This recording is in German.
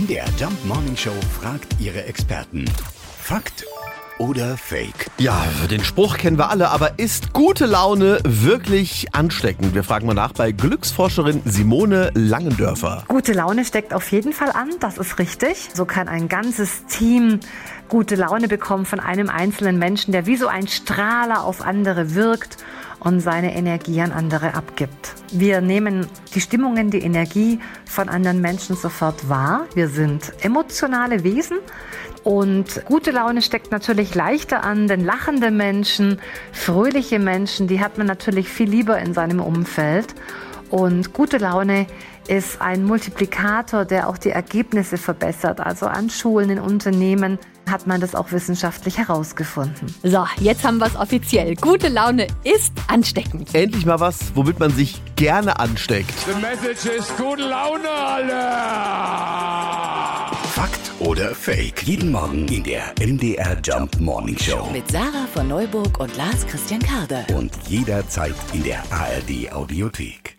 MDR Jump Morning Show fragt ihre Experten. Fakt oder Fake? Ja, den Spruch kennen wir alle, aber ist gute Laune wirklich ansteckend? Wir fragen mal nach bei Glücksforscherin Simone Langendörfer. Gute Laune steckt auf jeden Fall an, das ist richtig. So kann ein ganzes Team gute Laune bekommen von einem einzelnen Menschen, der wie so ein Strahler auf andere wirkt und seine Energie an andere abgibt. Wir nehmen die Stimmungen, die Energie von anderen Menschen sofort wahr. Wir sind emotionale Wesen und gute Laune steckt natürlich leichter an, denn lachende Menschen, fröhliche Menschen, die hat man natürlich viel lieber in seinem Umfeld. Und gute Laune ist ein Multiplikator, der auch die Ergebnisse verbessert. Also an Schulen, in Unternehmen hat man das auch wissenschaftlich herausgefunden. So, jetzt haben wir es offiziell. Gute Laune ist ansteckend. Endlich mal was, womit man sich gerne ansteckt. The message ist gute Laune, alle! Fakt oder Fake? Jeden Morgen in der MDR Jump Morning Show. Mit Sarah von Neuburg und Lars Christian Karde. Und jederzeit in der ARD Audiothek.